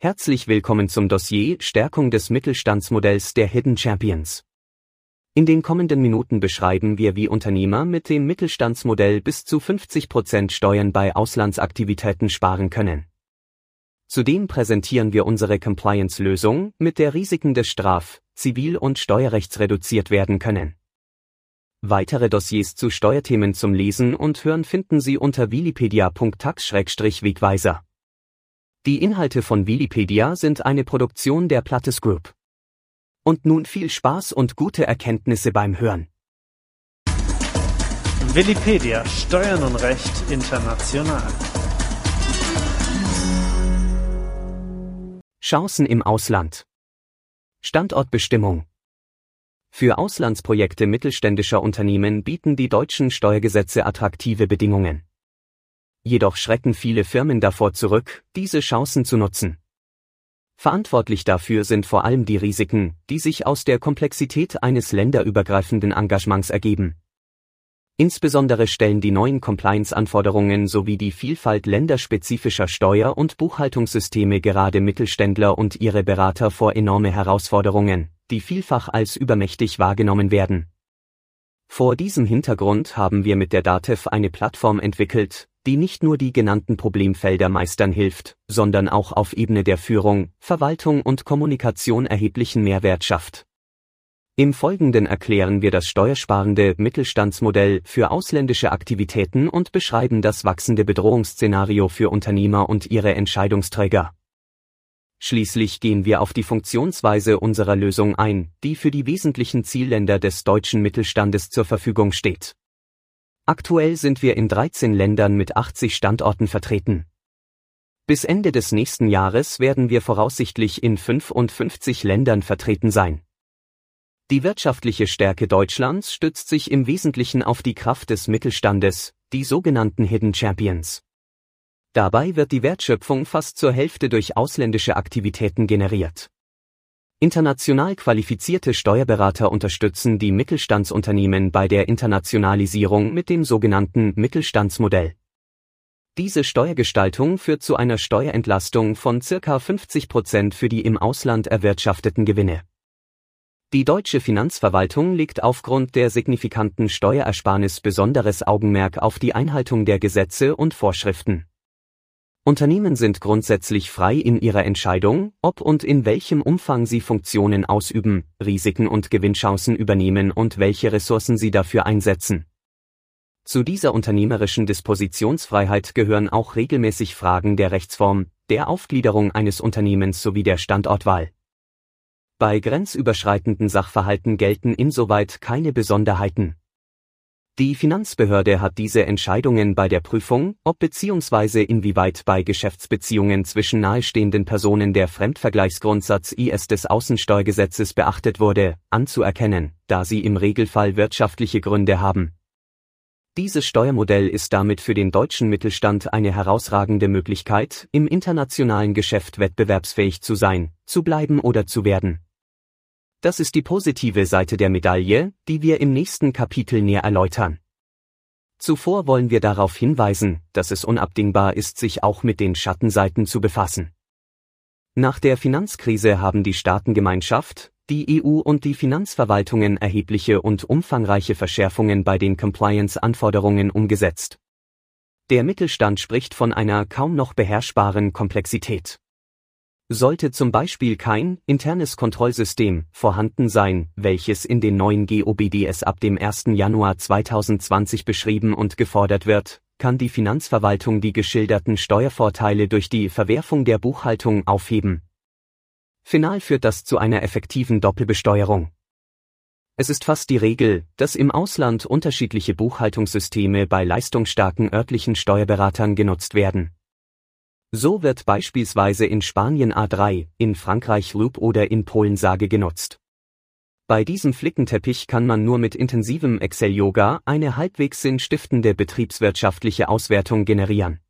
Herzlich willkommen zum Dossier Stärkung des Mittelstandsmodells der Hidden Champions. In den kommenden Minuten beschreiben wir, wie Unternehmer mit dem Mittelstandsmodell bis zu 50% Steuern bei Auslandsaktivitäten sparen können. Zudem präsentieren wir unsere Compliance-Lösung, mit der Risiken des Straf-, Zivil- und Steuerrechts reduziert werden können. Weitere Dossiers zu Steuerthemen zum Lesen und Hören finden Sie unter wikipedia.tax-wegweiser. Die Inhalte von Wikipedia sind eine Produktion der Plattes Group. Und nun viel Spaß und gute Erkenntnisse beim Hören. Wikipedia Steuern und Recht international. Chancen im Ausland. Standortbestimmung. Für Auslandsprojekte mittelständischer Unternehmen bieten die deutschen Steuergesetze attraktive Bedingungen. Jedoch schrecken viele Firmen davor zurück, diese Chancen zu nutzen. Verantwortlich dafür sind vor allem die Risiken, die sich aus der Komplexität eines länderübergreifenden Engagements ergeben. Insbesondere stellen die neuen Compliance-Anforderungen sowie die Vielfalt länderspezifischer Steuer- und Buchhaltungssysteme gerade Mittelständler und ihre Berater vor enorme Herausforderungen, die vielfach als übermächtig wahrgenommen werden. Vor diesem Hintergrund haben wir mit der DATEV eine Plattform entwickelt, die nicht nur die genannten Problemfelder meistern hilft, sondern auch auf Ebene der Führung, Verwaltung und Kommunikation erheblichen Mehrwert schafft. Im Folgenden erklären wir das steuersparende Mittelstandsmodell für ausländische Aktivitäten und beschreiben das wachsende Bedrohungsszenario für Unternehmer und ihre Entscheidungsträger. Schließlich gehen wir auf die Funktionsweise unserer Lösung ein, die für die wesentlichen Zielländer des deutschen Mittelstandes zur Verfügung steht. Aktuell sind wir in 13 Ländern mit 80 Standorten vertreten. Bis Ende des nächsten Jahres werden wir voraussichtlich in 55 Ländern vertreten sein. Die wirtschaftliche Stärke Deutschlands stützt sich im Wesentlichen auf die Kraft des Mittelstandes, die sogenannten Hidden Champions. Dabei wird die Wertschöpfung fast zur Hälfte durch ausländische Aktivitäten generiert. International qualifizierte Steuerberater unterstützen die Mittelstandsunternehmen bei der Internationalisierung mit dem sogenannten Mittelstandsmodell. Diese Steuergestaltung führt zu einer Steuerentlastung von circa 50 Prozent für die im Ausland erwirtschafteten Gewinne. Die deutsche Finanzverwaltung legt aufgrund der signifikanten Steuerersparnis besonderes Augenmerk auf die Einhaltung der Gesetze und Vorschriften. Unternehmen sind grundsätzlich frei in ihrer Entscheidung, ob und in welchem Umfang sie Funktionen ausüben, Risiken und Gewinnchancen übernehmen und welche Ressourcen sie dafür einsetzen. Zu dieser unternehmerischen Dispositionsfreiheit gehören auch regelmäßig Fragen der Rechtsform, der Aufgliederung eines Unternehmens sowie der Standortwahl. Bei grenzüberschreitenden Sachverhalten gelten insoweit keine Besonderheiten. Die Finanzbehörde hat diese Entscheidungen bei der Prüfung, ob bzw. inwieweit bei Geschäftsbeziehungen zwischen nahestehenden Personen der Fremdvergleichsgrundsatz IS des Außensteuergesetzes beachtet wurde, anzuerkennen, da sie im Regelfall wirtschaftliche Gründe haben. Dieses Steuermodell ist damit für den deutschen Mittelstand eine herausragende Möglichkeit, im internationalen Geschäft wettbewerbsfähig zu sein, zu bleiben oder zu werden. Das ist die positive Seite der Medaille, die wir im nächsten Kapitel näher erläutern. Zuvor wollen wir darauf hinweisen, dass es unabdingbar ist, sich auch mit den Schattenseiten zu befassen. Nach der Finanzkrise haben die Staatengemeinschaft, die EU und die Finanzverwaltungen erhebliche und umfangreiche Verschärfungen bei den Compliance-Anforderungen umgesetzt. Der Mittelstand spricht von einer kaum noch beherrschbaren Komplexität. Sollte zum Beispiel kein internes Kontrollsystem vorhanden sein, welches in den neuen GOBDS ab dem 1. Januar 2020 beschrieben und gefordert wird, kann die Finanzverwaltung die geschilderten Steuervorteile durch die Verwerfung der Buchhaltung aufheben. Final führt das zu einer effektiven Doppelbesteuerung. Es ist fast die Regel, dass im Ausland unterschiedliche Buchhaltungssysteme bei leistungsstarken örtlichen Steuerberatern genutzt werden. So wird beispielsweise in Spanien A3, in Frankreich Loop oder in Polen Sage genutzt. Bei diesem Flickenteppich kann man nur mit intensivem Excel-Yoga eine halbwegs sinnstiftende betriebswirtschaftliche Auswertung generieren.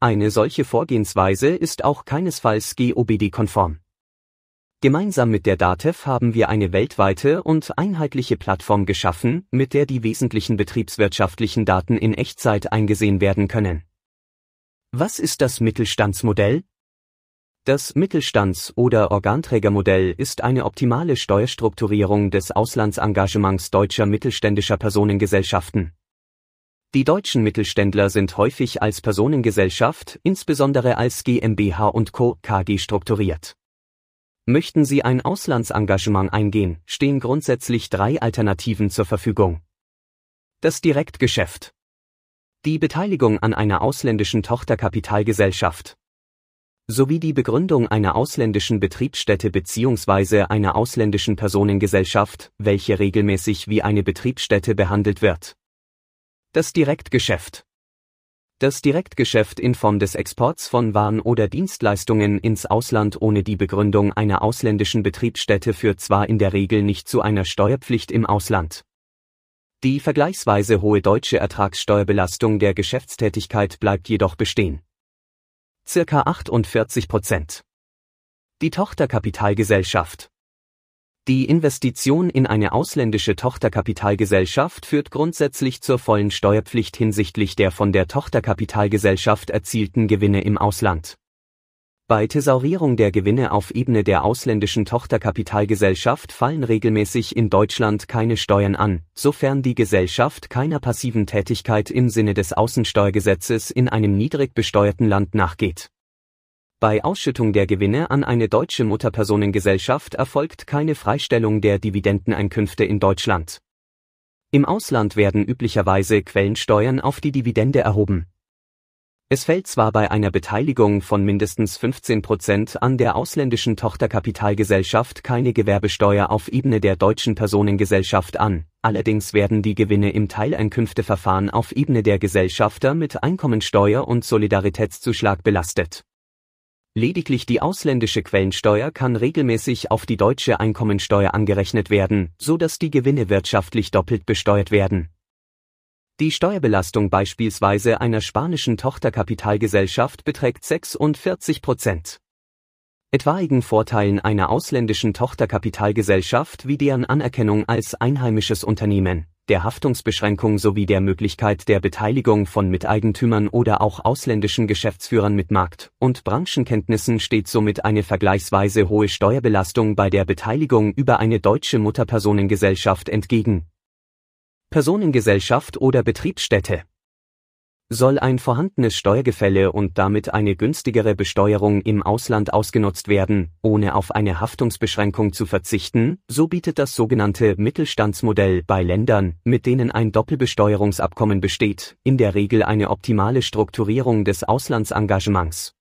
Eine solche Vorgehensweise ist auch keinesfalls GOBD-konform. Gemeinsam mit der DATEV haben wir eine weltweite und einheitliche Plattform geschaffen, mit der die wesentlichen betriebswirtschaftlichen Daten in Echtzeit eingesehen werden können. Was ist das Mittelstandsmodell? Das Mittelstands- oder Organträgermodell ist eine optimale Steuerstrukturierung des Auslandsengagements deutscher mittelständischer Personengesellschaften. Die deutschen Mittelständler sind häufig als Personengesellschaft, insbesondere als GmbH und Co. KG strukturiert. Möchten Sie ein Auslandsengagement eingehen, stehen grundsätzlich drei Alternativen zur Verfügung. Das Direktgeschäft. Die Beteiligung an einer ausländischen Tochterkapitalgesellschaft sowie die Begründung einer ausländischen Betriebsstätte bzw. einer ausländischen Personengesellschaft, welche regelmäßig wie eine Betriebsstätte behandelt wird. Das Direktgeschäft. Das Direktgeschäft in Form des Exports von Waren oder Dienstleistungen ins Ausland ohne die Begründung einer ausländischen Betriebsstätte führt zwar in der Regel nicht zu einer Steuerpflicht im Ausland. Die vergleichsweise hohe deutsche Ertragssteuerbelastung der Geschäftstätigkeit bleibt jedoch bestehen circa 48 Prozent. Die Tochterkapitalgesellschaft. Die Investition in eine ausländische Tochterkapitalgesellschaft führt grundsätzlich zur vollen Steuerpflicht hinsichtlich der von der Tochterkapitalgesellschaft erzielten Gewinne im Ausland. Bei Thesaurierung der Gewinne auf Ebene der ausländischen Tochterkapitalgesellschaft fallen regelmäßig in Deutschland keine Steuern an, sofern die Gesellschaft keiner passiven Tätigkeit im Sinne des Außensteuergesetzes in einem niedrig besteuerten Land nachgeht. Bei Ausschüttung der Gewinne an eine deutsche Mutterpersonengesellschaft erfolgt keine Freistellung der Dividendeneinkünfte in Deutschland. Im Ausland werden üblicherweise Quellensteuern auf die Dividende erhoben es fällt zwar bei einer Beteiligung von mindestens 15 Prozent an der ausländischen Tochterkapitalgesellschaft keine Gewerbesteuer auf Ebene der deutschen Personengesellschaft an, allerdings werden die Gewinne im Teileinkünfteverfahren auf Ebene der Gesellschafter mit Einkommensteuer und Solidaritätszuschlag belastet. Lediglich die ausländische Quellensteuer kann regelmäßig auf die deutsche Einkommensteuer angerechnet werden, so dass die Gewinne wirtschaftlich doppelt besteuert werden die Steuerbelastung beispielsweise einer spanischen Tochterkapitalgesellschaft beträgt 46 Prozent. Etwaigen Vorteilen einer ausländischen Tochterkapitalgesellschaft wie deren Anerkennung als einheimisches Unternehmen, der Haftungsbeschränkung sowie der Möglichkeit der Beteiligung von Miteigentümern oder auch ausländischen Geschäftsführern mit Markt- und Branchenkenntnissen steht somit eine vergleichsweise hohe Steuerbelastung bei der Beteiligung über eine deutsche Mutterpersonengesellschaft entgegen, Personengesellschaft oder Betriebsstätte. Soll ein vorhandenes Steuergefälle und damit eine günstigere Besteuerung im Ausland ausgenutzt werden, ohne auf eine Haftungsbeschränkung zu verzichten, so bietet das sogenannte Mittelstandsmodell bei Ländern, mit denen ein Doppelbesteuerungsabkommen besteht, in der Regel eine optimale Strukturierung des Auslandsengagements.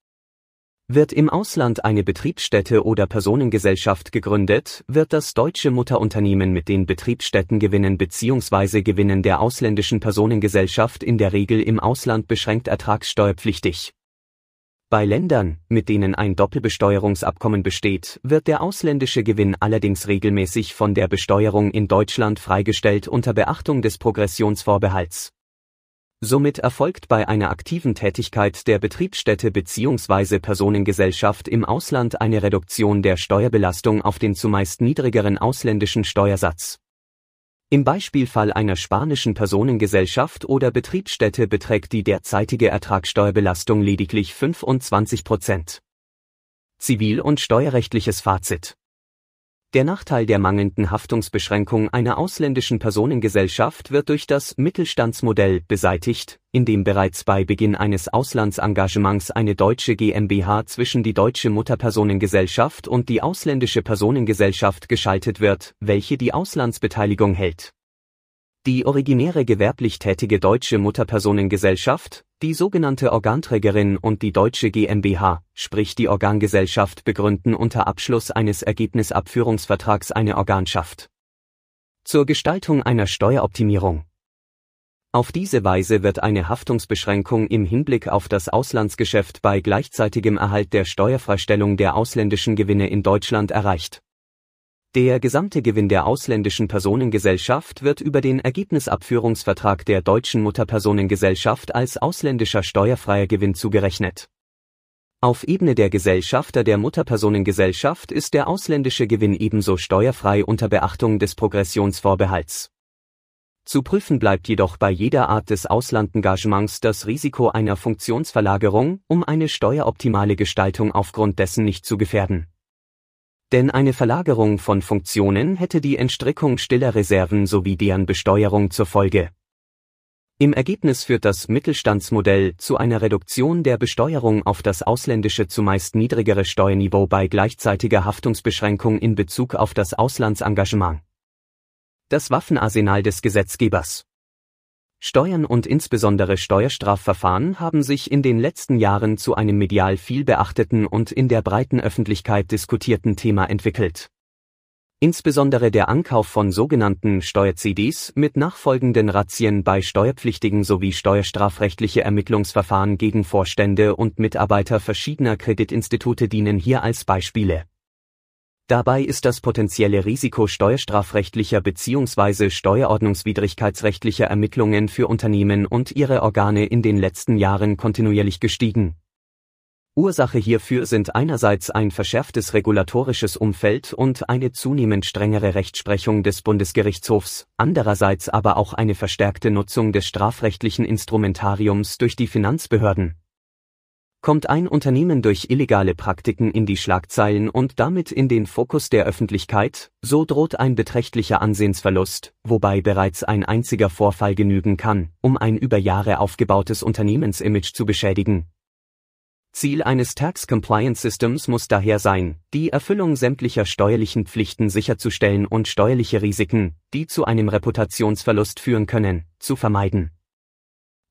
Wird im Ausland eine Betriebsstätte oder Personengesellschaft gegründet, wird das deutsche Mutterunternehmen mit den Betriebsstättengewinnen bzw. Gewinnen der ausländischen Personengesellschaft in der Regel im Ausland beschränkt ertragssteuerpflichtig. Bei Ländern, mit denen ein Doppelbesteuerungsabkommen besteht, wird der ausländische Gewinn allerdings regelmäßig von der Besteuerung in Deutschland freigestellt unter Beachtung des Progressionsvorbehalts Somit erfolgt bei einer aktiven Tätigkeit der Betriebsstätte bzw. Personengesellschaft im Ausland eine Reduktion der Steuerbelastung auf den zumeist niedrigeren ausländischen Steuersatz. Im Beispielfall einer spanischen Personengesellschaft oder Betriebsstätte beträgt die derzeitige Ertragssteuerbelastung lediglich 25 Prozent. Zivil- und steuerrechtliches Fazit der Nachteil der mangelnden Haftungsbeschränkung einer ausländischen Personengesellschaft wird durch das Mittelstandsmodell beseitigt, in dem bereits bei Beginn eines Auslandsengagements eine deutsche GmbH zwischen die deutsche Mutterpersonengesellschaft und die ausländische Personengesellschaft geschaltet wird, welche die Auslandsbeteiligung hält die originäre gewerblich tätige deutsche Mutterpersonengesellschaft, die sogenannte Organträgerin und die deutsche GmbH, sprich die Organgesellschaft begründen unter Abschluss eines Ergebnisabführungsvertrags eine Organschaft. Zur Gestaltung einer Steueroptimierung. Auf diese Weise wird eine Haftungsbeschränkung im Hinblick auf das Auslandsgeschäft bei gleichzeitigem Erhalt der Steuerfreistellung der ausländischen Gewinne in Deutschland erreicht der gesamte Gewinn der ausländischen Personengesellschaft wird über den Ergebnisabführungsvertrag der deutschen Mutterpersonengesellschaft als ausländischer steuerfreier Gewinn zugerechnet. Auf Ebene der Gesellschafter der Mutterpersonengesellschaft ist der ausländische Gewinn ebenso steuerfrei unter Beachtung des Progressionsvorbehalts Zu prüfen bleibt jedoch bei jeder Art des Auslandengagements das Risiko einer Funktionsverlagerung, um eine steueroptimale Gestaltung aufgrund dessen nicht zu gefährden. Denn eine Verlagerung von Funktionen hätte die Entstrickung stiller Reserven sowie deren Besteuerung zur Folge. Im Ergebnis führt das Mittelstandsmodell zu einer Reduktion der Besteuerung auf das ausländische zumeist niedrigere Steuerniveau bei gleichzeitiger Haftungsbeschränkung in Bezug auf das Auslandsengagement. Das Waffenarsenal des Gesetzgebers. Steuern und insbesondere Steuerstrafverfahren haben sich in den letzten Jahren zu einem medial viel beachteten und in der breiten Öffentlichkeit diskutierten Thema entwickelt. Insbesondere der Ankauf von sogenannten Steuer-CDs mit nachfolgenden Razzien bei Steuerpflichtigen sowie steuerstrafrechtliche Ermittlungsverfahren gegen Vorstände und Mitarbeiter verschiedener Kreditinstitute dienen hier als Beispiele. Dabei ist das potenzielle Risiko steuerstrafrechtlicher bzw. steuerordnungswidrigkeitsrechtlicher Ermittlungen für Unternehmen und ihre Organe in den letzten Jahren kontinuierlich gestiegen. Ursache hierfür sind einerseits ein verschärftes regulatorisches Umfeld und eine zunehmend strengere Rechtsprechung des Bundesgerichtshofs, andererseits aber auch eine verstärkte Nutzung des strafrechtlichen Instrumentariums durch die Finanzbehörden Kommt ein Unternehmen durch illegale Praktiken in die Schlagzeilen und damit in den Fokus der Öffentlichkeit, so droht ein beträchtlicher Ansehensverlust, wobei bereits ein einziger Vorfall genügen kann, um ein über Jahre aufgebautes Unternehmensimage zu beschädigen. Ziel eines Tax Compliance Systems muss daher sein, die Erfüllung sämtlicher steuerlichen Pflichten sicherzustellen und steuerliche Risiken, die zu einem Reputationsverlust führen können, zu vermeiden.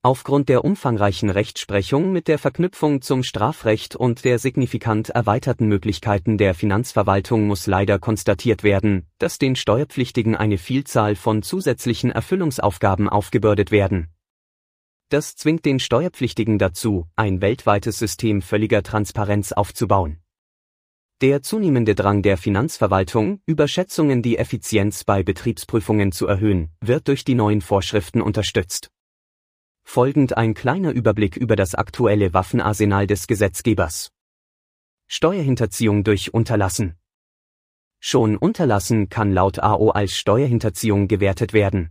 Aufgrund der umfangreichen Rechtsprechung mit der Verknüpfung zum Strafrecht und der signifikant erweiterten Möglichkeiten der Finanzverwaltung muss leider konstatiert werden, dass den Steuerpflichtigen eine Vielzahl von zusätzlichen Erfüllungsaufgaben aufgebürdet werden. Das zwingt den Steuerpflichtigen dazu, ein weltweites System völliger Transparenz aufzubauen. Der zunehmende Drang der Finanzverwaltung, Überschätzungen die Effizienz bei Betriebsprüfungen zu erhöhen, wird durch die neuen Vorschriften unterstützt. Folgend ein kleiner Überblick über das aktuelle Waffenarsenal des Gesetzgebers. Steuerhinterziehung durch Unterlassen. Schon Unterlassen kann laut AO als Steuerhinterziehung gewertet werden.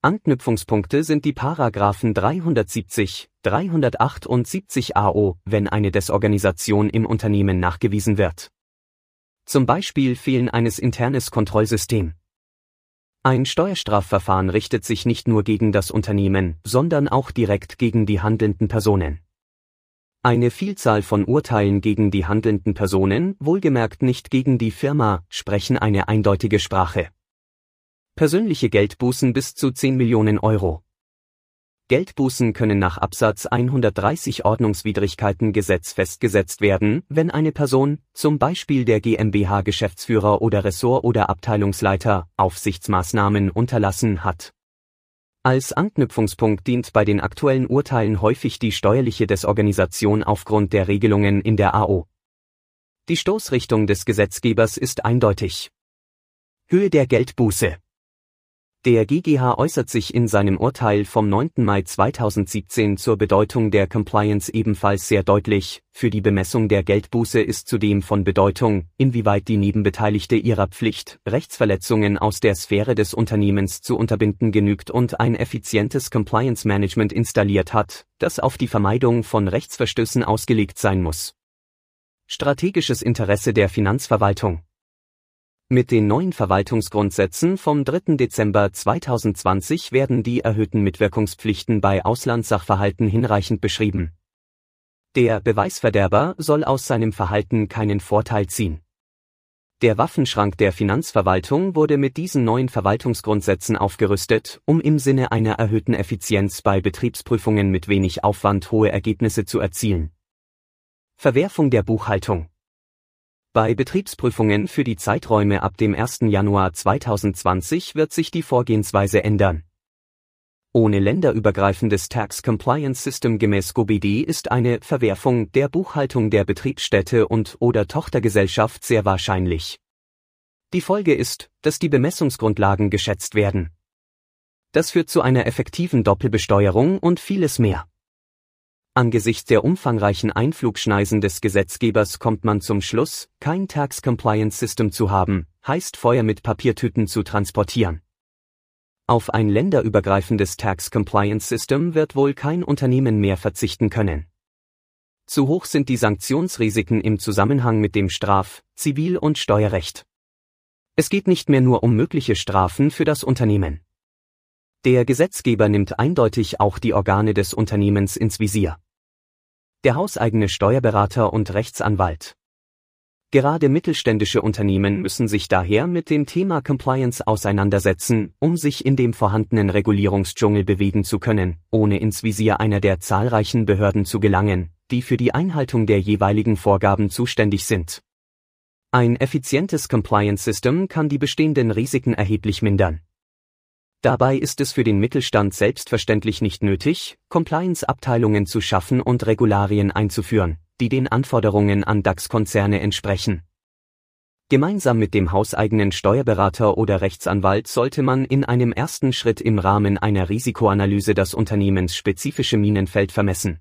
Anknüpfungspunkte sind die Paragraphen 370, 378 AO, wenn eine Desorganisation im Unternehmen nachgewiesen wird. Zum Beispiel fehlen eines internes Kontrollsystem. Ein Steuerstrafverfahren richtet sich nicht nur gegen das Unternehmen, sondern auch direkt gegen die handelnden Personen. Eine Vielzahl von Urteilen gegen die handelnden Personen, wohlgemerkt nicht gegen die Firma, sprechen eine eindeutige Sprache. Persönliche Geldbußen bis zu 10 Millionen Euro. Geldbußen können nach Absatz 130 Ordnungswidrigkeitengesetz festgesetzt werden, wenn eine Person, zum Beispiel der GmbH-Geschäftsführer oder Ressort- oder Abteilungsleiter, Aufsichtsmaßnahmen unterlassen hat. Als Anknüpfungspunkt dient bei den aktuellen Urteilen häufig die steuerliche Desorganisation aufgrund der Regelungen in der AO. Die Stoßrichtung des Gesetzgebers ist eindeutig. Höhe der Geldbuße der GGH äußert sich in seinem Urteil vom 9. Mai 2017 zur Bedeutung der Compliance ebenfalls sehr deutlich. Für die Bemessung der Geldbuße ist zudem von Bedeutung, inwieweit die Nebenbeteiligte ihrer Pflicht, Rechtsverletzungen aus der Sphäre des Unternehmens zu unterbinden genügt und ein effizientes Compliance Management installiert hat, das auf die Vermeidung von Rechtsverstößen ausgelegt sein muss. Strategisches Interesse der Finanzverwaltung mit den neuen Verwaltungsgrundsätzen vom 3. Dezember 2020 werden die erhöhten Mitwirkungspflichten bei Auslandssachverhalten hinreichend beschrieben. Der Beweisverderber soll aus seinem Verhalten keinen Vorteil ziehen. Der Waffenschrank der Finanzverwaltung wurde mit diesen neuen Verwaltungsgrundsätzen aufgerüstet, um im Sinne einer erhöhten Effizienz bei Betriebsprüfungen mit wenig Aufwand hohe Ergebnisse zu erzielen. Verwerfung der Buchhaltung bei Betriebsprüfungen für die Zeiträume ab dem 1. Januar 2020 wird sich die Vorgehensweise ändern. Ohne länderübergreifendes Tax Compliance System gemäß GOBD ist eine Verwerfung der Buchhaltung der Betriebsstätte und oder Tochtergesellschaft sehr wahrscheinlich. Die Folge ist, dass die Bemessungsgrundlagen geschätzt werden. Das führt zu einer effektiven Doppelbesteuerung und vieles mehr. Angesichts der umfangreichen Einflugschneisen des Gesetzgebers kommt man zum Schluss, kein Tax Compliance System zu haben, heißt Feuer mit Papiertüten zu transportieren. Auf ein länderübergreifendes Tax Compliance System wird wohl kein Unternehmen mehr verzichten können. Zu hoch sind die Sanktionsrisiken im Zusammenhang mit dem Straf-, Zivil- und Steuerrecht. Es geht nicht mehr nur um mögliche Strafen für das Unternehmen. Der Gesetzgeber nimmt eindeutig auch die Organe des Unternehmens ins Visier. Der hauseigene Steuerberater und Rechtsanwalt. Gerade mittelständische Unternehmen müssen sich daher mit dem Thema Compliance auseinandersetzen, um sich in dem vorhandenen Regulierungsdschungel bewegen zu können, ohne ins Visier einer der zahlreichen Behörden zu gelangen, die für die Einhaltung der jeweiligen Vorgaben zuständig sind. Ein effizientes Compliance System kann die bestehenden Risiken erheblich mindern. Dabei ist es für den Mittelstand selbstverständlich nicht nötig, Compliance-Abteilungen zu schaffen und Regularien einzuführen, die den Anforderungen an DAX-Konzerne entsprechen. Gemeinsam mit dem hauseigenen Steuerberater oder Rechtsanwalt sollte man in einem ersten Schritt im Rahmen einer Risikoanalyse das unternehmensspezifische Minenfeld vermessen.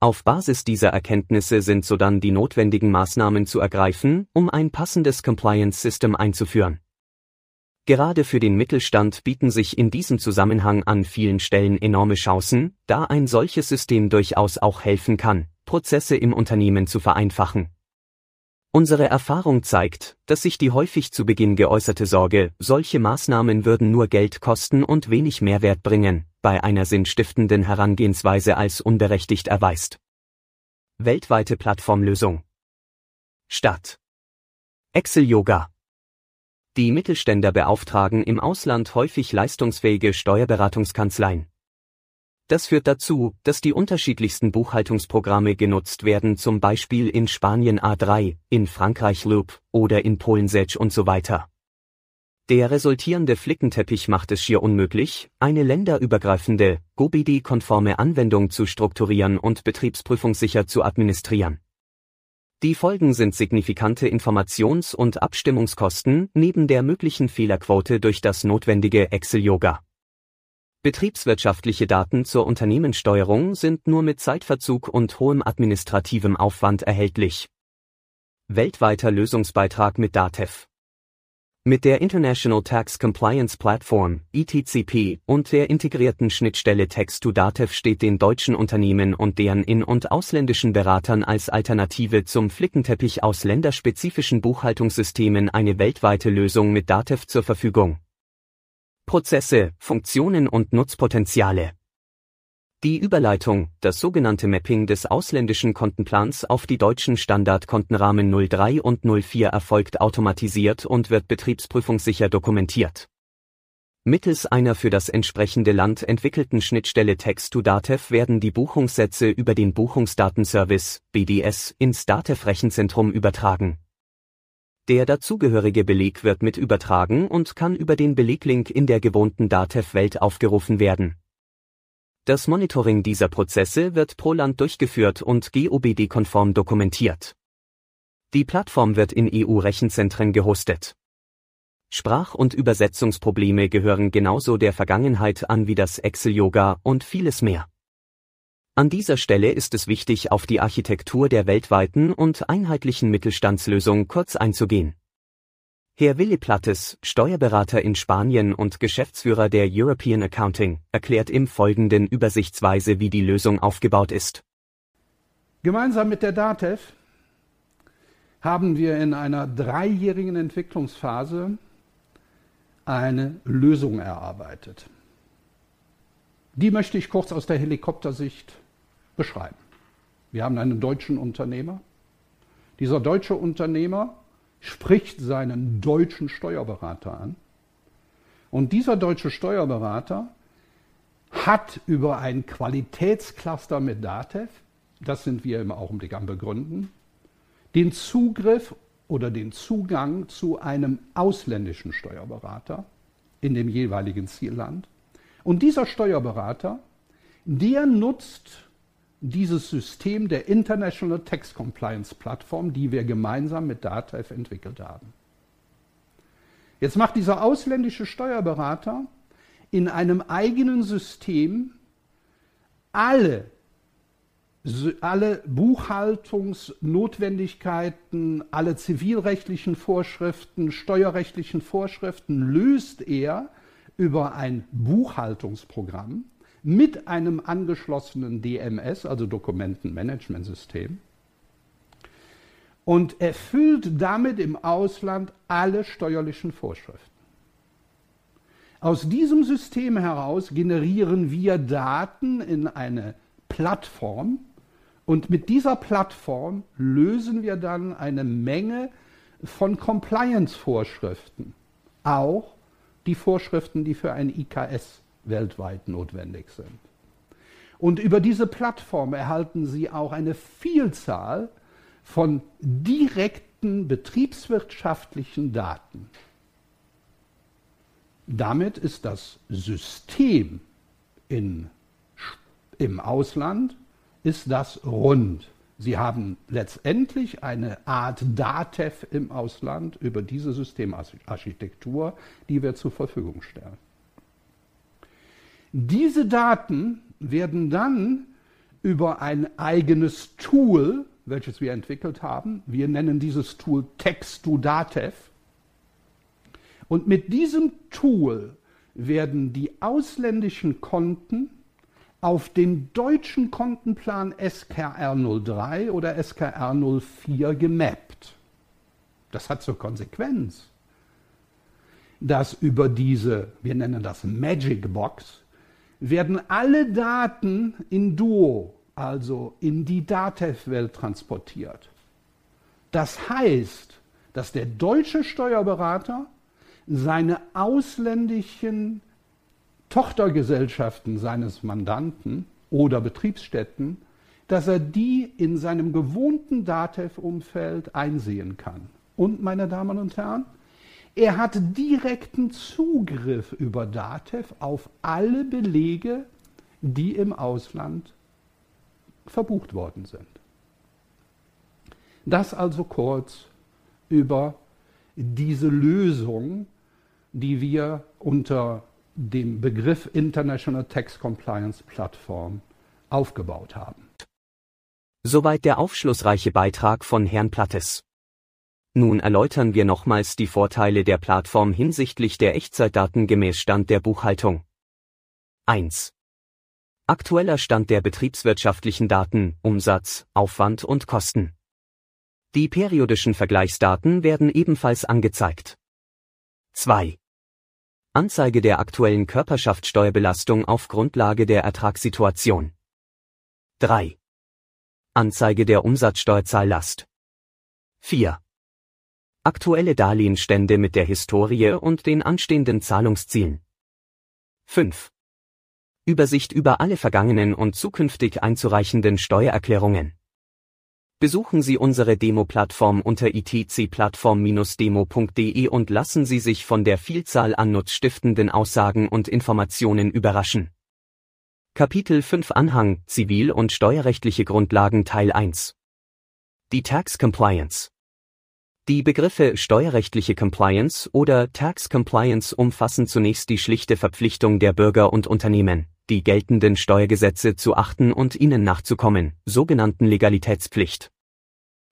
Auf Basis dieser Erkenntnisse sind sodann die notwendigen Maßnahmen zu ergreifen, um ein passendes Compliance-System einzuführen. Gerade für den Mittelstand bieten sich in diesem Zusammenhang an vielen Stellen enorme Chancen, da ein solches System durchaus auch helfen kann, Prozesse im Unternehmen zu vereinfachen. Unsere Erfahrung zeigt, dass sich die häufig zu Beginn geäußerte Sorge, solche Maßnahmen würden nur Geld kosten und wenig Mehrwert bringen, bei einer sinnstiftenden Herangehensweise als unberechtigt erweist. Weltweite Plattformlösung Stadt Excel Yoga Die Mittelständler beauftragen im Ausland häufig leistungsfähige Steuerberatungskanzleien. Das führt dazu, dass die unterschiedlichsten Buchhaltungsprogramme genutzt werden, zum Beispiel in Spanien A3, in Frankreich Loop oder in Polen Sage und so weiter. Der resultierende Flickenteppich macht es schier unmöglich, eine länderübergreifende, GOBIDI-konforme Anwendung zu strukturieren und betriebsprüfungssicher zu administrieren. Die Folgen sind signifikante Informations- und Abstimmungskosten neben der möglichen Fehlerquote durch das notwendige Excel-Yoga. Betriebswirtschaftliche Daten zur Unternehmenssteuerung sind nur mit Zeitverzug und hohem administrativem Aufwand erhältlich. Weltweiter Lösungsbeitrag mit DATEV mit der International Tax Compliance Platform (ITCP) und der integrierten Schnittstelle Text-to-Datev steht den deutschen Unternehmen und deren in- und ausländischen Beratern als Alternative zum Flickenteppich aus länderspezifischen Buchhaltungssystemen eine weltweite Lösung mit Datev zur Verfügung. Prozesse, Funktionen und Nutzpotenziale die Überleitung, das sogenannte Mapping des ausländischen Kontenplans auf die deutschen Standardkontenrahmen 03 und 04 erfolgt automatisiert und wird betriebsprüfungssicher dokumentiert. Mittels einer für das entsprechende Land entwickelten Schnittstelle Text-to-Datev werden die Buchungssätze über den Buchungsdatenservice BDS ins Datev-Rechenzentrum übertragen. Der dazugehörige Beleg wird mit übertragen und kann über den Beleglink in der gewohnten Datev-Welt aufgerufen werden das Monitoring dieser Prozesse wird pro Land durchgeführt und GOBD-konform dokumentiert. Die Plattform wird in EU-Rechenzentren gehostet. Sprach- und Übersetzungsprobleme gehören genauso der Vergangenheit an wie das Excel-Yoga und vieles mehr. An dieser Stelle ist es wichtig, auf die Architektur der weltweiten und einheitlichen Mittelstandslösung kurz einzugehen. Herr Willi Plattes, Steuerberater in Spanien und Geschäftsführer der European Accounting, erklärt im Folgenden übersichtsweise, wie die Lösung aufgebaut ist. Gemeinsam mit der DATEV haben wir in einer dreijährigen Entwicklungsphase eine Lösung erarbeitet. Die möchte ich kurz aus der Helikoptersicht beschreiben. Wir haben einen deutschen Unternehmer. Dieser deutsche Unternehmer spricht seinen deutschen Steuerberater an. Und dieser deutsche Steuerberater hat über ein Qualitätscluster mit DATEV, das sind wir im Augenblick am Begründen, den Zugriff oder den Zugang zu einem ausländischen Steuerberater in dem jeweiligen Zielland. Und dieser Steuerberater, der nutzt dieses System der International Tax Compliance Plattform, die wir gemeinsam mit DATEV entwickelt haben. Jetzt macht dieser ausländische Steuerberater in einem eigenen System alle, alle Buchhaltungsnotwendigkeiten, alle zivilrechtlichen Vorschriften, steuerrechtlichen Vorschriften löst er über ein Buchhaltungsprogramm mit einem angeschlossenen DMS, also Dokumentenmanagementsystem, und erfüllt damit im Ausland alle steuerlichen Vorschriften. Aus diesem System heraus generieren wir Daten in eine Plattform und mit dieser Plattform lösen wir dann eine Menge von Compliance-Vorschriften, auch die Vorschriften, die für ein IKS weltweit notwendig sind. Und über diese Plattform erhalten Sie auch eine Vielzahl von direkten betriebswirtschaftlichen Daten. Damit ist das System in, im Ausland ist das rund. Sie haben letztendlich eine Art DATEV im Ausland über diese Systemarchitektur, die wir zur Verfügung stellen. Diese Daten werden dann über ein eigenes Tool, welches wir entwickelt haben, wir nennen dieses Tool Text-to-Datev, und mit diesem Tool werden die ausländischen Konten auf den deutschen Kontenplan SKR03 oder SKR04 gemappt. Das hat zur Konsequenz, dass über diese, wir nennen das Magic Box, werden alle Daten in Duo, also in die DATEV-Welt transportiert. Das heißt, dass der deutsche Steuerberater seine ausländischen Tochtergesellschaften seines Mandanten oder Betriebsstätten, dass er die in seinem gewohnten DATEV-Umfeld einsehen kann. Und, meine Damen und Herren, er hat direkten Zugriff über DATEV auf alle Belege, die im Ausland verbucht worden sind. Das also kurz über diese Lösung, die wir unter dem Begriff International Tax Compliance Plattform aufgebaut haben. Soweit der aufschlussreiche Beitrag von Herrn Plattes. Nun erläutern wir nochmals die Vorteile der Plattform hinsichtlich der Echtzeitdaten gemäß Stand der Buchhaltung. 1. Aktueller Stand der betriebswirtschaftlichen Daten, Umsatz, Aufwand und Kosten. Die periodischen Vergleichsdaten werden ebenfalls angezeigt. 2. Anzeige der aktuellen Körperschaftssteuerbelastung auf Grundlage der Ertragssituation. 3. Anzeige der Umsatzsteuerzahllast. 4. Aktuelle Darlehensstände mit der Historie und den anstehenden Zahlungszielen. 5. Übersicht über alle vergangenen und zukünftig einzureichenden Steuererklärungen. Besuchen Sie unsere Demo-Plattform unter itcplattform-demo.de und lassen Sie sich von der Vielzahl an nutzstiftenden Aussagen und Informationen überraschen. Kapitel 5 Anhang Zivil- und steuerrechtliche Grundlagen Teil 1 Die Tax Compliance Die Begriffe steuerrechtliche Compliance oder Tax Compliance umfassen zunächst die schlichte Verpflichtung der Bürger und Unternehmen, die geltenden Steuergesetze zu achten und ihnen nachzukommen, sogenannten Legalitätspflicht.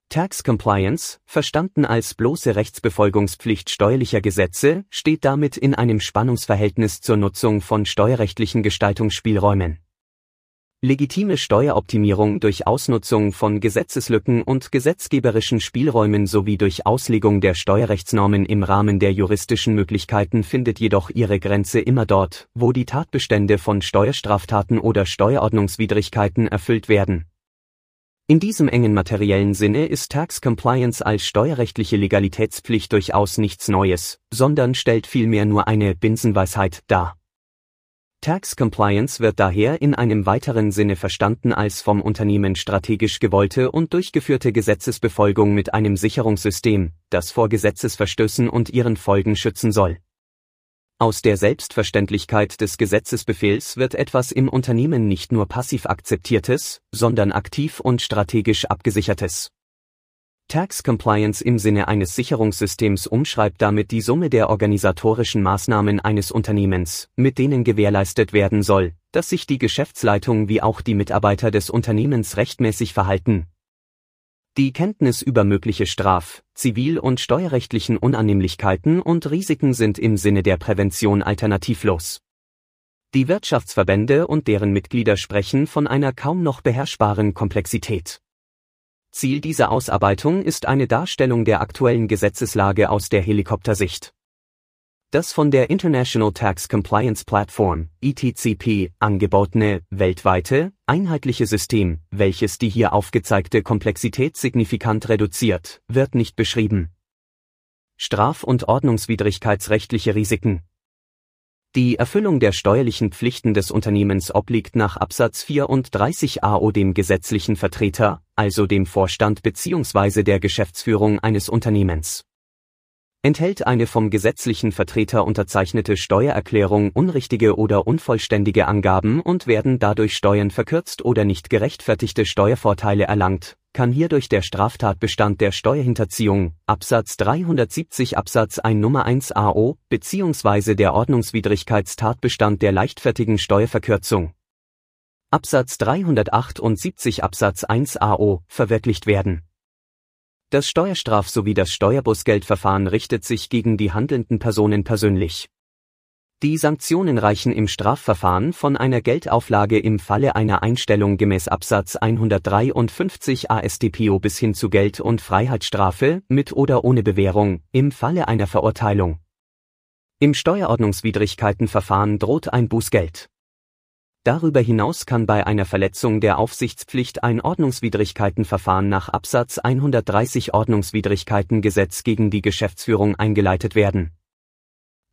Tax Compliance, verstanden als bloße Rechtsbefolgungspflicht steuerlicher Gesetze, steht damit in einem Spannungsverhältnis zur Nutzung von steuerrechtlichen Gestaltungsspielräumen. Legitime Steueroptimierung durch Ausnutzung von Gesetzeslücken und gesetzgeberischen Spielräumen sowie durch Auslegung der Steuerrechtsnormen im Rahmen der juristischen Möglichkeiten findet jedoch ihre Grenze immer dort, wo die Tatbestände von Steuerstraftaten oder Steuerordnungswidrigkeiten erfüllt werden. In diesem engen materiellen Sinne ist Tax Compliance als steuerrechtliche Legalitätspflicht durchaus nichts Neues, sondern stellt vielmehr nur eine Binsenweisheit dar. Tax Compliance wird daher in einem weiteren Sinne verstanden als vom Unternehmen strategisch gewollte und durchgeführte Gesetzesbefolgung mit einem Sicherungssystem, das vor Gesetzesverstößen und ihren Folgen schützen soll. Aus der Selbstverständlichkeit des Gesetzesbefehls wird etwas im Unternehmen nicht nur passiv akzeptiertes, sondern aktiv und strategisch abgesichertes. Tax Compliance im Sinne eines Sicherungssystems umschreibt damit die Summe der organisatorischen Maßnahmen eines Unternehmens, mit denen gewährleistet werden soll, dass sich die Geschäftsleitung wie auch die Mitarbeiter des Unternehmens rechtmäßig verhalten. Die Kenntnis über mögliche Straf-, Zivil- und steuerrechtlichen Unannehmlichkeiten und Risiken sind im Sinne der Prävention alternativlos. Die Wirtschaftsverbände und deren Mitglieder sprechen von einer kaum noch beherrschbaren Komplexität. Ziel dieser Ausarbeitung ist eine Darstellung der aktuellen Gesetzeslage aus der Helikoptersicht. Das von der International Tax Compliance Platform, ETCP, angebotene, weltweite, einheitliche System, welches die hier aufgezeigte Komplexität signifikant reduziert, wird nicht beschrieben. Straf- und ordnungswidrigkeitsrechtliche Risiken. Die Erfüllung der steuerlichen Pflichten des Unternehmens obliegt nach Absatz 34 AO dem gesetzlichen Vertreter, also dem Vorstand bzw. der Geschäftsführung eines Unternehmens enthält eine vom gesetzlichen Vertreter unterzeichnete Steuererklärung unrichtige oder unvollständige Angaben und werden dadurch Steuern verkürzt oder nicht gerechtfertigte Steuervorteile erlangt, kann hierdurch der Straftatbestand der Steuerhinterziehung, Absatz 370 Absatz 1 Nummer 1 AO, bzw. der Ordnungswidrigkeitstatbestand der leichtfertigen Steuerverkürzung, Absatz 378 Absatz 1 AO, verwirklicht werden das Steuerstraf- sowie das Steuerbußgeldverfahren richtet sich gegen die handelnden Personen persönlich. Die Sanktionen reichen im Strafverfahren von einer Geldauflage im Falle einer Einstellung gemäß Absatz 153 AStPO bis hin zu Geld- und Freiheitsstrafe mit oder ohne Bewährung im Falle einer Verurteilung. Im Steuerordnungswidrigkeitenverfahren droht ein Bußgeld. Darüber hinaus kann bei einer Verletzung der Aufsichtspflicht ein Ordnungswidrigkeitenverfahren nach Absatz 130 Ordnungswidrigkeitengesetz gegen die Geschäftsführung eingeleitet werden.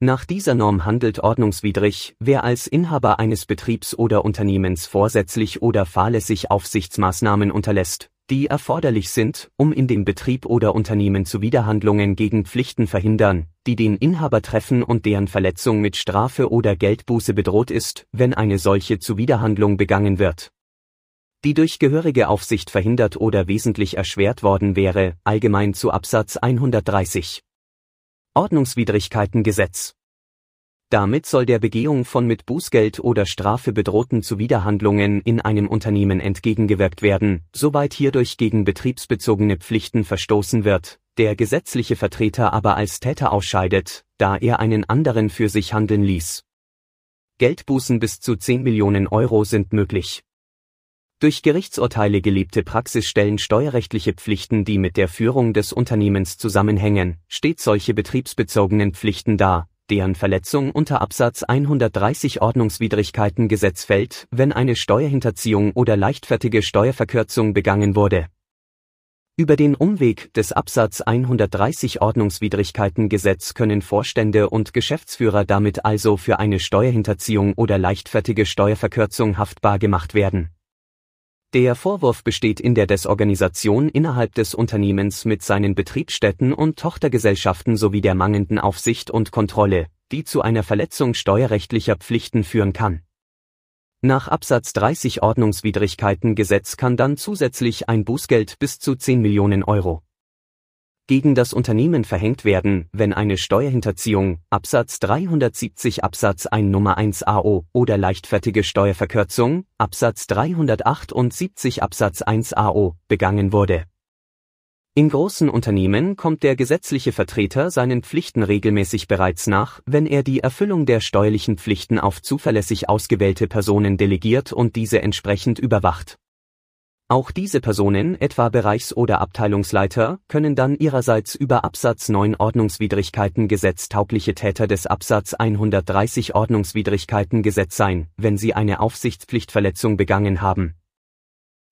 Nach dieser Norm handelt ordnungswidrig, wer als Inhaber eines Betriebs oder Unternehmens vorsätzlich oder fahrlässig Aufsichtsmaßnahmen unterlässt, die erforderlich sind, um in dem Betrieb oder Unternehmen Zuwiderhandlungen gegen Pflichten verhindern, die den Inhaber treffen und deren Verletzung mit Strafe oder Geldbuße bedroht ist, wenn eine solche Zuwiderhandlung begangen wird. Die durch gehörige Aufsicht verhindert oder wesentlich erschwert worden wäre, allgemein zu Absatz 130. Ordnungswidrigkeitengesetz damit soll der Begehung von mit Bußgeld oder Strafe bedrohten Zuwiderhandlungen in einem Unternehmen entgegengewirkt werden, soweit hierdurch gegen betriebsbezogene Pflichten verstoßen wird, der gesetzliche Vertreter aber als Täter ausscheidet, da er einen anderen für sich handeln ließ. Geldbußen bis zu 10 Millionen Euro sind möglich. Durch Gerichtsurteile gelebte Praxis stellen steuerrechtliche Pflichten, die mit der Führung des Unternehmens zusammenhängen, stets solche betriebsbezogenen Pflichten dar, deren Verletzung unter Absatz 130 Ordnungswidrigkeitengesetz fällt, wenn eine Steuerhinterziehung oder leichtfertige Steuerverkürzung begangen wurde. Über den Umweg des Absatz 130 Ordnungswidrigkeitengesetz können Vorstände und Geschäftsführer damit also für eine Steuerhinterziehung oder leichtfertige Steuerverkürzung haftbar gemacht werden der Vorwurf besteht in der Desorganisation innerhalb des Unternehmens mit seinen Betriebsstätten und Tochtergesellschaften sowie der mangelnden Aufsicht und Kontrolle, die zu einer Verletzung steuerrechtlicher Pflichten führen kann. Nach Absatz 30 Ordnungswidrigkeitengesetz kann dann zusätzlich ein Bußgeld bis zu 10 Millionen Euro gegen das Unternehmen verhängt werden, wenn eine Steuerhinterziehung, Absatz 370 Absatz 1 Nummer 1 AO oder leichtfertige Steuerverkürzung, Absatz 378 Absatz 1 AO, begangen wurde. In großen Unternehmen kommt der gesetzliche Vertreter seinen Pflichten regelmäßig bereits nach, wenn er die Erfüllung der steuerlichen Pflichten auf zuverlässig ausgewählte Personen delegiert und diese entsprechend überwacht auch diese Personen, etwa Bereichs- oder Abteilungsleiter, können dann ihrerseits über Absatz 9 Ordnungswidrigkeitengesetz taugliche Täter des Absatz 130 Ordnungswidrigkeitengesetz sein, wenn sie eine Aufsichtspflichtverletzung begangen haben.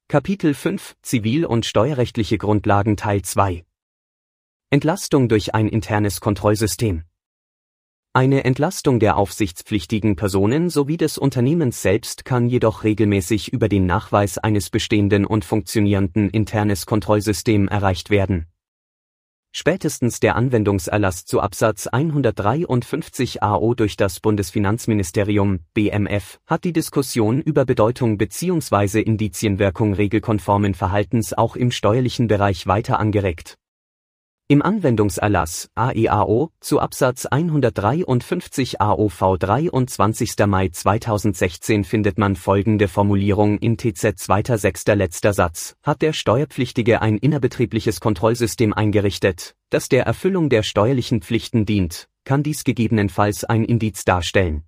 Kapitel 5 Zivil- und steuerrechtliche Grundlagen Teil 2 Entlastung durch ein internes Kontrollsystem eine Entlastung der aufsichtspflichtigen Personen sowie des Unternehmens selbst kann jedoch regelmäßig über den Nachweis eines bestehenden und funktionierenden internes Kontrollsystem erreicht werden. Spätestens der Anwendungserlass zu Absatz 153 AO durch das Bundesfinanzministerium BMF hat die Diskussion über Bedeutung bzw. Indizienwirkung regelkonformen Verhaltens auch im steuerlichen Bereich weiter angeregt Im Anwendungserlass AEAO zu Absatz 153 AOV 23. Mai 2016 findet man folgende Formulierung in TZ zweiter sechster letzter Satz. Hat der Steuerpflichtige ein innerbetriebliches Kontrollsystem eingerichtet, das der Erfüllung der steuerlichen Pflichten dient, kann dies gegebenenfalls ein Indiz darstellen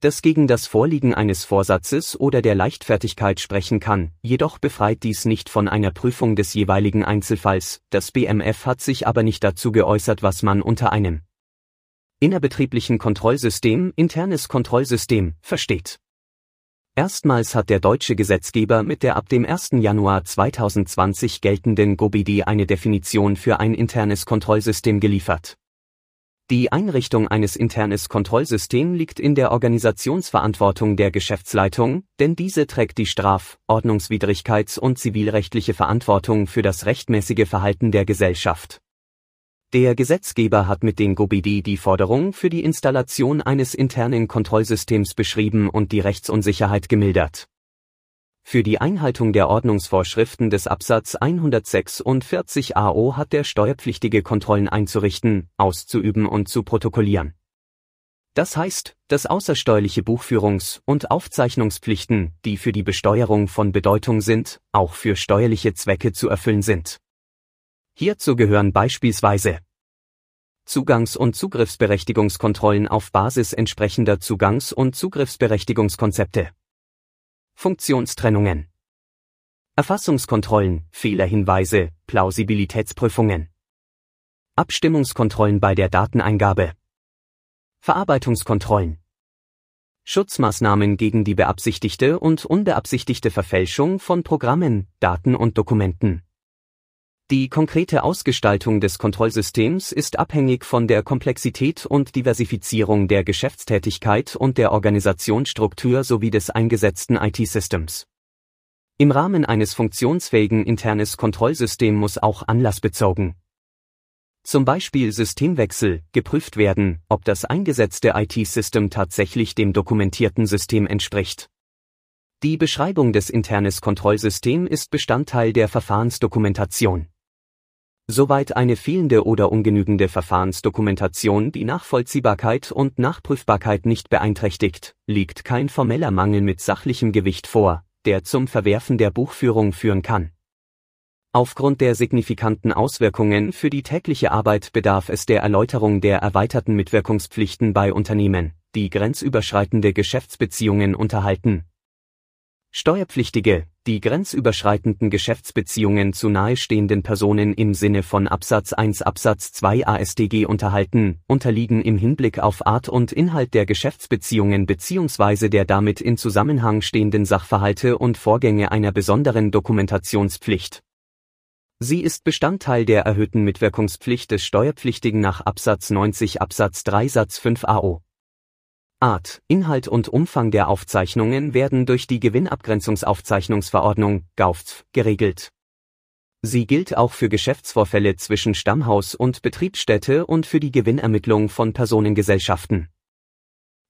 das gegen das Vorliegen eines Vorsatzes oder der Leichtfertigkeit sprechen kann, jedoch befreit dies nicht von einer Prüfung des jeweiligen Einzelfalls, das BMF hat sich aber nicht dazu geäußert, was man unter einem innerbetrieblichen Kontrollsystem, internes Kontrollsystem, versteht. Erstmals hat der deutsche Gesetzgeber mit der ab dem 1. Januar 2020 geltenden GOBIDI eine Definition für ein internes Kontrollsystem geliefert die Einrichtung eines internes Kontrollsystem liegt in der Organisationsverantwortung der Geschäftsleitung, denn diese trägt die Straf-, Ordnungswidrigkeits- und zivilrechtliche Verantwortung für das rechtmäßige Verhalten der Gesellschaft. Der Gesetzgeber hat mit den GOBIDI die Forderung für die Installation eines internen Kontrollsystems beschrieben und die Rechtsunsicherheit gemildert für die Einhaltung der Ordnungsvorschriften des Absatz 146 AO hat der Steuerpflichtige Kontrollen einzurichten, auszuüben und zu protokollieren. Das heißt, dass außersteuerliche Buchführungs- und Aufzeichnungspflichten, die für die Besteuerung von Bedeutung sind, auch für steuerliche Zwecke zu erfüllen sind. Hierzu gehören beispielsweise Zugangs- und Zugriffsberechtigungskontrollen auf Basis entsprechender Zugangs- und Zugriffsberechtigungskonzepte Funktionstrennungen. Erfassungskontrollen, Fehlerhinweise, Plausibilitätsprüfungen. Abstimmungskontrollen bei der Dateneingabe. Verarbeitungskontrollen. Schutzmaßnahmen gegen die beabsichtigte und unbeabsichtigte Verfälschung von Programmen, Daten und Dokumenten. Die konkrete Ausgestaltung des Kontrollsystems ist abhängig von der Komplexität und Diversifizierung der Geschäftstätigkeit und der Organisationsstruktur sowie des eingesetzten IT-Systems. Im Rahmen eines funktionsfähigen internes Kontrollsystem muss auch anlassbezogen zum Beispiel Systemwechsel, geprüft werden, ob das eingesetzte IT-System tatsächlich dem dokumentierten System entspricht. Die Beschreibung des internes Kontrollsystem ist Bestandteil der Verfahrensdokumentation. Soweit eine fehlende oder ungenügende Verfahrensdokumentation die Nachvollziehbarkeit und Nachprüfbarkeit nicht beeinträchtigt, liegt kein formeller Mangel mit sachlichem Gewicht vor, der zum Verwerfen der Buchführung führen kann. Aufgrund der signifikanten Auswirkungen für die tägliche Arbeit bedarf es der Erläuterung der erweiterten Mitwirkungspflichten bei Unternehmen, die grenzüberschreitende Geschäftsbeziehungen unterhalten. Steuerpflichtige, die grenzüberschreitenden Geschäftsbeziehungen zu nahestehenden Personen im Sinne von Absatz 1 Absatz 2 AStG unterhalten, unterliegen im Hinblick auf Art und Inhalt der Geschäftsbeziehungen bzw. der damit in Zusammenhang stehenden Sachverhalte und Vorgänge einer besonderen Dokumentationspflicht. Sie ist Bestandteil der erhöhten Mitwirkungspflicht des Steuerpflichtigen nach Absatz 90 Absatz 3 Satz 5 AO. Art, Inhalt und Umfang der Aufzeichnungen werden durch die Gewinnabgrenzungsaufzeichnungsverordnung (GAUFZ) geregelt. Sie gilt auch für Geschäftsvorfälle zwischen Stammhaus und Betriebsstätte und für die Gewinnermittlung von Personengesellschaften.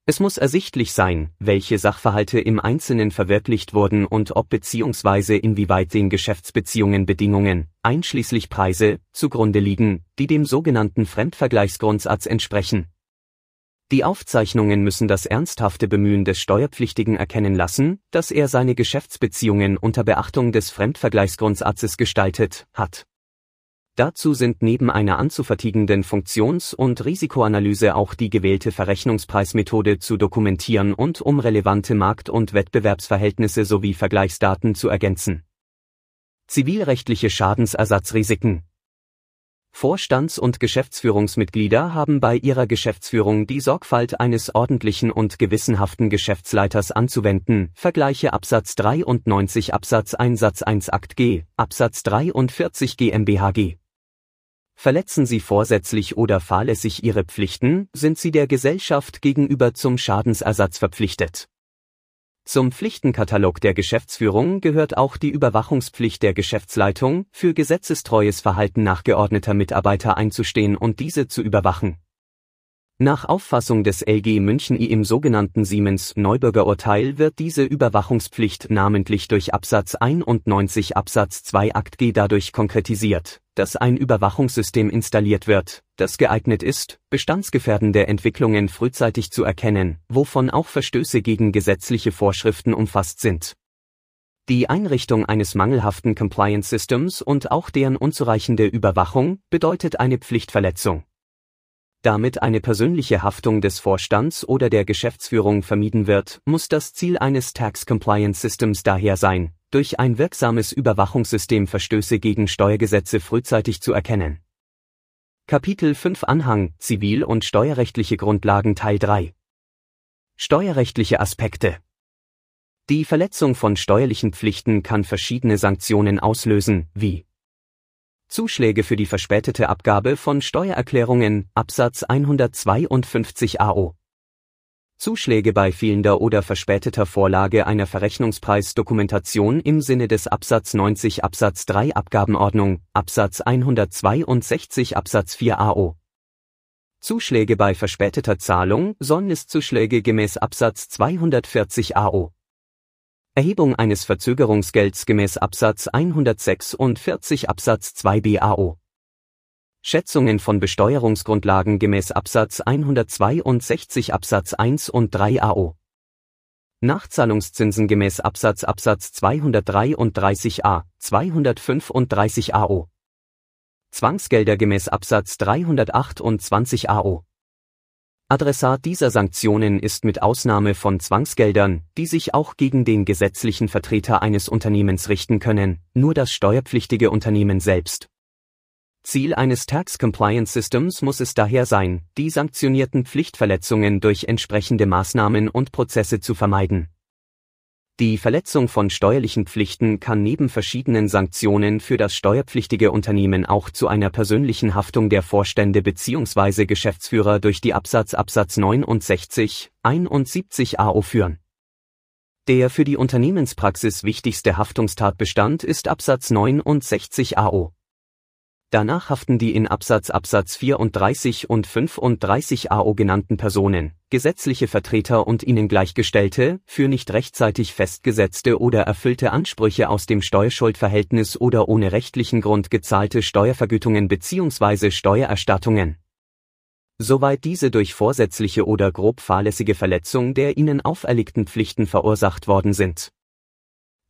Es muss ersichtlich sein, welche Sachverhalte im Einzelnen verwirklicht wurden und ob bzw. inwieweit den Geschäftsbeziehungen Bedingungen, einschließlich Preise, zugrunde liegen, die dem sogenannten Fremdvergleichsgrundsatz entsprechen die Aufzeichnungen müssen das ernsthafte Bemühen des Steuerpflichtigen erkennen lassen, dass er seine Geschäftsbeziehungen unter Beachtung des Fremdvergleichsgrundsatzes gestaltet hat. Dazu sind neben einer anzuvertiegenden Funktions- und Risikoanalyse auch die gewählte Verrechnungspreismethode zu dokumentieren und um relevante Markt- und Wettbewerbsverhältnisse sowie Vergleichsdaten zu ergänzen. Zivilrechtliche Schadensersatzrisiken Vorstands- und Geschäftsführungsmitglieder haben bei ihrer Geschäftsführung die Sorgfalt eines ordentlichen und gewissenhaften Geschäftsleiters anzuwenden. Vergleiche Absatz 93 Absatz 1 Satz 1 Akt G, Absatz 43 GmbHG. Verletzen Sie vorsätzlich oder fahrlässig Ihre Pflichten, sind Sie der Gesellschaft gegenüber zum Schadensersatz verpflichtet zum Pflichtenkatalog der Geschäftsführung gehört auch die Überwachungspflicht der Geschäftsleitung, für gesetzestreues Verhalten nachgeordneter Mitarbeiter einzustehen und diese zu überwachen. Nach Auffassung des LG München I im sogenannten Siemens-Neubürger-Urteil wird diese Überwachungspflicht namentlich durch Absatz 91 Absatz 2 Akt G dadurch konkretisiert, dass ein Überwachungssystem installiert wird, das geeignet ist, bestandsgefährdende Entwicklungen frühzeitig zu erkennen, wovon auch Verstöße gegen gesetzliche Vorschriften umfasst sind. Die Einrichtung eines mangelhaften Compliance Systems und auch deren unzureichende Überwachung bedeutet eine Pflichtverletzung damit eine persönliche Haftung des Vorstands oder der Geschäftsführung vermieden wird, muss das Ziel eines Tax Compliance Systems daher sein, durch ein wirksames Überwachungssystem Verstöße gegen Steuergesetze frühzeitig zu erkennen. Kapitel 5 Anhang Zivil- und steuerrechtliche Grundlagen Teil 3 Steuerrechtliche Aspekte Die Verletzung von steuerlichen Pflichten kann verschiedene Sanktionen auslösen, wie Zuschläge für die verspätete Abgabe von Steuererklärungen, Absatz 152 AO. Zuschläge bei fehlender oder verspäteter Vorlage einer Verrechnungspreisdokumentation im Sinne des Absatz 90 Absatz 3 Abgabenordnung, Absatz 162 Absatz 4 AO. Zuschläge bei verspäteter Zahlung, Sonneszuschläge gemäß Absatz 240 AO. Erhebung eines Verzögerungsgelds gemäß Absatz 146 Absatz 2 BAO. Schätzungen von Besteuerungsgrundlagen gemäß Absatz 162 Absatz 1 und 3 AO. Nachzahlungszinsen gemäß Absatz Absatz 233a, 235 AO. Zwangsgelder gemäß Absatz 328 AO. Adressat dieser Sanktionen ist mit Ausnahme von Zwangsgeldern, die sich auch gegen den gesetzlichen Vertreter eines Unternehmens richten können, nur das steuerpflichtige Unternehmen selbst. Ziel eines Tax Compliance Systems muss es daher sein, die sanktionierten Pflichtverletzungen durch entsprechende Maßnahmen und Prozesse zu vermeiden die Verletzung von steuerlichen Pflichten kann neben verschiedenen Sanktionen für das steuerpflichtige Unternehmen auch zu einer persönlichen Haftung der Vorstände bzw. Geschäftsführer durch die Absatz Absatz 69, 71 AO führen. Der für die Unternehmenspraxis wichtigste Haftungstatbestand ist Absatz 69 AO. Danach haften die in Absatz Absatz 34 und 35 AO genannten Personen, gesetzliche Vertreter und ihnen Gleichgestellte, für nicht rechtzeitig festgesetzte oder erfüllte Ansprüche aus dem Steuerschuldverhältnis oder ohne rechtlichen Grund gezahlte Steuervergütungen bzw. Steuererstattungen. Soweit diese durch vorsätzliche oder grob fahrlässige Verletzung der ihnen auferlegten Pflichten verursacht worden sind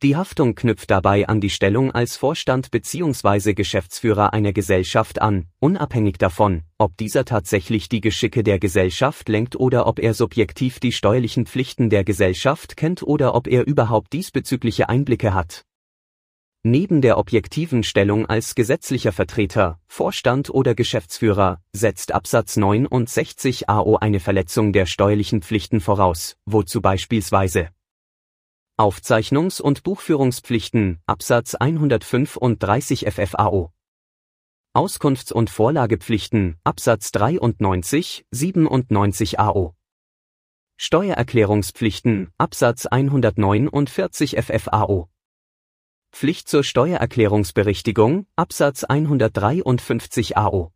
die Haftung knüpft dabei an die Stellung als Vorstand bzw. Geschäftsführer einer Gesellschaft an, unabhängig davon, ob dieser tatsächlich die Geschicke der Gesellschaft lenkt oder ob er subjektiv die steuerlichen Pflichten der Gesellschaft kennt oder ob er überhaupt diesbezügliche Einblicke hat. Neben der objektiven Stellung als gesetzlicher Vertreter, Vorstand oder Geschäftsführer setzt Absatz 69 AO eine Verletzung der steuerlichen Pflichten voraus, wozu beispielsweise Aufzeichnungs- und Buchführungspflichten, Absatz 135 FFAO. Auskunfts- und Vorlagepflichten, Absatz 93, 97 AO. Steuererklärungspflichten, Absatz 149 FFAO. Pflicht zur Steuererklärungsberichtigung, Absatz 153 AO.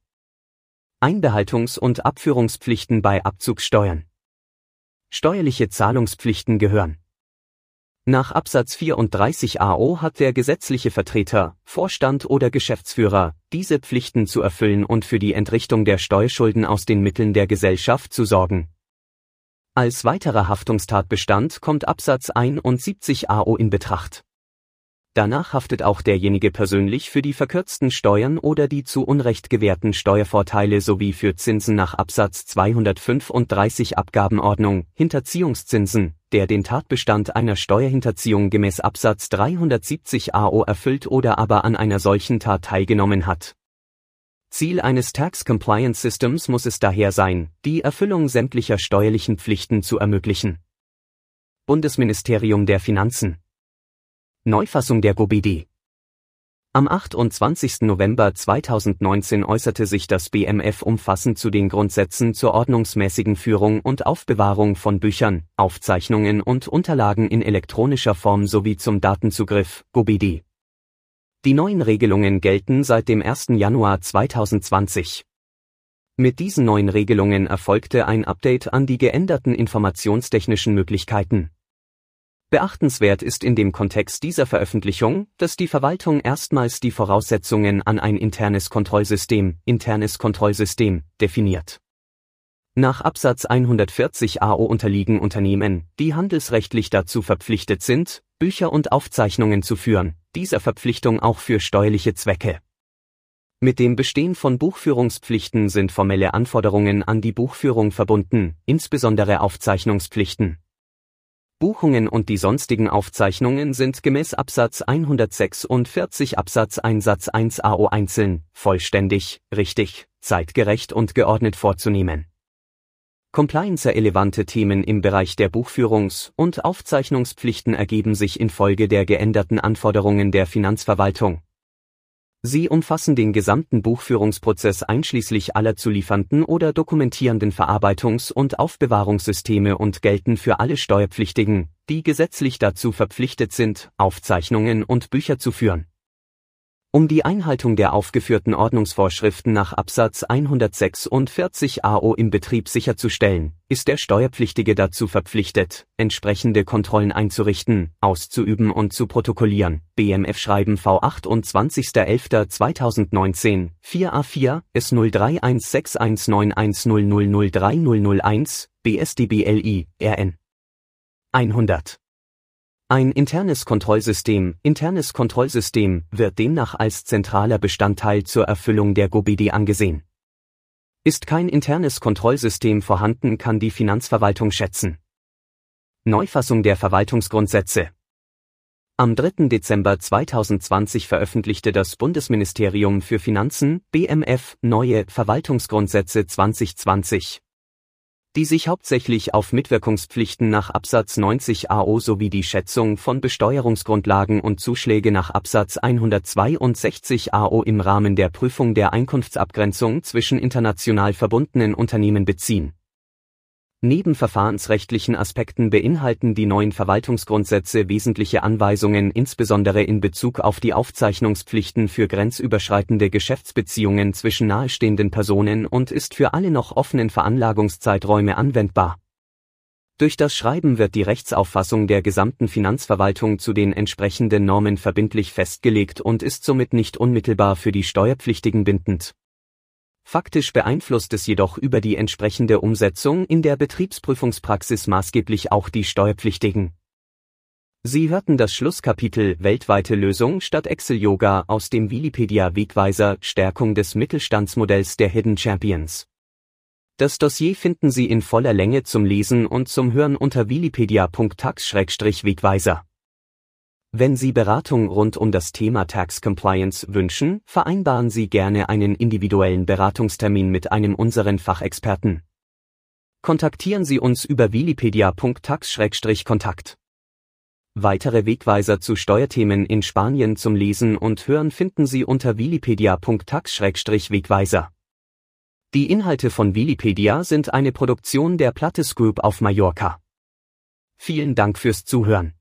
Einbehaltungs- und Abführungspflichten bei Abzugssteuern. Steuerliche Zahlungspflichten gehören nach Absatz 34 AO hat der gesetzliche Vertreter, Vorstand oder Geschäftsführer, diese Pflichten zu erfüllen und für die Entrichtung der Steuerschulden aus den Mitteln der Gesellschaft zu sorgen. Als weiterer Haftungstatbestand kommt Absatz 71 AO in Betracht Danach haftet auch derjenige persönlich für die verkürzten Steuern oder die zu Unrecht gewährten Steuervorteile sowie für Zinsen nach Absatz 235 Abgabenordnung, Hinterziehungszinsen, der den Tatbestand einer Steuerhinterziehung gemäß Absatz 370 AO erfüllt oder aber an einer solchen Tat teilgenommen hat. Ziel eines Tax Compliance Systems muss es daher sein, die Erfüllung sämtlicher steuerlichen Pflichten zu ermöglichen. Bundesministerium der Finanzen Neufassung der GOBD Am 28. November 2019 äußerte sich das BMF umfassend zu den Grundsätzen zur ordnungsmäßigen Führung und Aufbewahrung von Büchern, Aufzeichnungen und Unterlagen in elektronischer Form sowie zum Datenzugriff, GOBD. Die neuen Regelungen gelten seit dem 1. Januar 2020. Mit diesen neuen Regelungen erfolgte ein Update an die geänderten informationstechnischen Möglichkeiten. Beachtenswert ist in dem Kontext dieser Veröffentlichung, dass die Verwaltung erstmals die Voraussetzungen an ein internes Kontrollsystem, internes Kontrollsystem, definiert. Nach Absatz 140 AO unterliegen Unternehmen, die handelsrechtlich dazu verpflichtet sind, Bücher und Aufzeichnungen zu führen, dieser Verpflichtung auch für steuerliche Zwecke. Mit dem Bestehen von Buchführungspflichten sind formelle Anforderungen an die Buchführung verbunden, insbesondere Aufzeichnungspflichten. Buchungen und die sonstigen Aufzeichnungen sind gemäß Absatz 146 Absatz 1 Satz 1 AO einzeln, vollständig, richtig, zeitgerecht und geordnet vorzunehmen. Compliance-relevante Themen im Bereich der Buchführungs- und Aufzeichnungspflichten ergeben sich infolge der geänderten Anforderungen der Finanzverwaltung, Sie umfassen den gesamten Buchführungsprozess einschließlich aller zu liefernden oder dokumentierenden Verarbeitungs- und Aufbewahrungssysteme und gelten für alle Steuerpflichtigen, die gesetzlich dazu verpflichtet sind, Aufzeichnungen und Bücher zu führen um die Einhaltung der aufgeführten Ordnungsvorschriften nach Absatz 146 AO im Betrieb sicherzustellen, ist der Steuerpflichtige dazu verpflichtet, entsprechende Kontrollen einzurichten, auszuüben und zu protokollieren. BMF Schreiben V28.11.2019, 4A4, S03161910003001, BSDBLI, RN. 100 ein internes Kontrollsystem, internes Kontrollsystem wird demnach als zentraler Bestandteil zur Erfüllung der GOBIDI angesehen. Ist kein internes Kontrollsystem vorhanden, kann die Finanzverwaltung schätzen. Neufassung der Verwaltungsgrundsätze Am 3. Dezember 2020 veröffentlichte das Bundesministerium für Finanzen BMF neue Verwaltungsgrundsätze 2020 die sich hauptsächlich auf Mitwirkungspflichten nach Absatz 90 AO sowie die Schätzung von Besteuerungsgrundlagen und Zuschläge nach Absatz 162 AO im Rahmen der Prüfung der Einkunftsabgrenzung zwischen international verbundenen Unternehmen beziehen Neben verfahrensrechtlichen Aspekten beinhalten die neuen Verwaltungsgrundsätze wesentliche Anweisungen insbesondere in Bezug auf die Aufzeichnungspflichten für grenzüberschreitende Geschäftsbeziehungen zwischen nahestehenden Personen und ist für alle noch offenen Veranlagungszeiträume anwendbar. Durch das Schreiben wird die Rechtsauffassung der gesamten Finanzverwaltung zu den entsprechenden Normen verbindlich festgelegt und ist somit nicht unmittelbar für die Steuerpflichtigen bindend Faktisch beeinflusst es jedoch über die entsprechende Umsetzung in der Betriebsprüfungspraxis maßgeblich auch die Steuerpflichtigen. Sie hörten das Schlusskapitel Weltweite Lösung statt Excel Yoga aus dem Wikipedia Wegweiser Stärkung des Mittelstandsmodells der Hidden Champions. Das Dossier finden Sie in voller Länge zum Lesen und zum Hören unter wikipedia.tax-wegweiser. Wenn Sie Beratung rund um das Thema Tax Compliance wünschen, vereinbaren Sie gerne einen individuellen Beratungstermin mit einem unseren Fachexperten. Kontaktieren Sie uns über wikipedia.tax-kontakt. Weitere Wegweiser zu Steuerthemen in Spanien zum Lesen und Hören finden Sie unter wikipedia.tax-wegweiser. Die Inhalte von Wikipedia sind eine Produktion der Plattes Group auf Mallorca. Vielen Dank fürs Zuhören.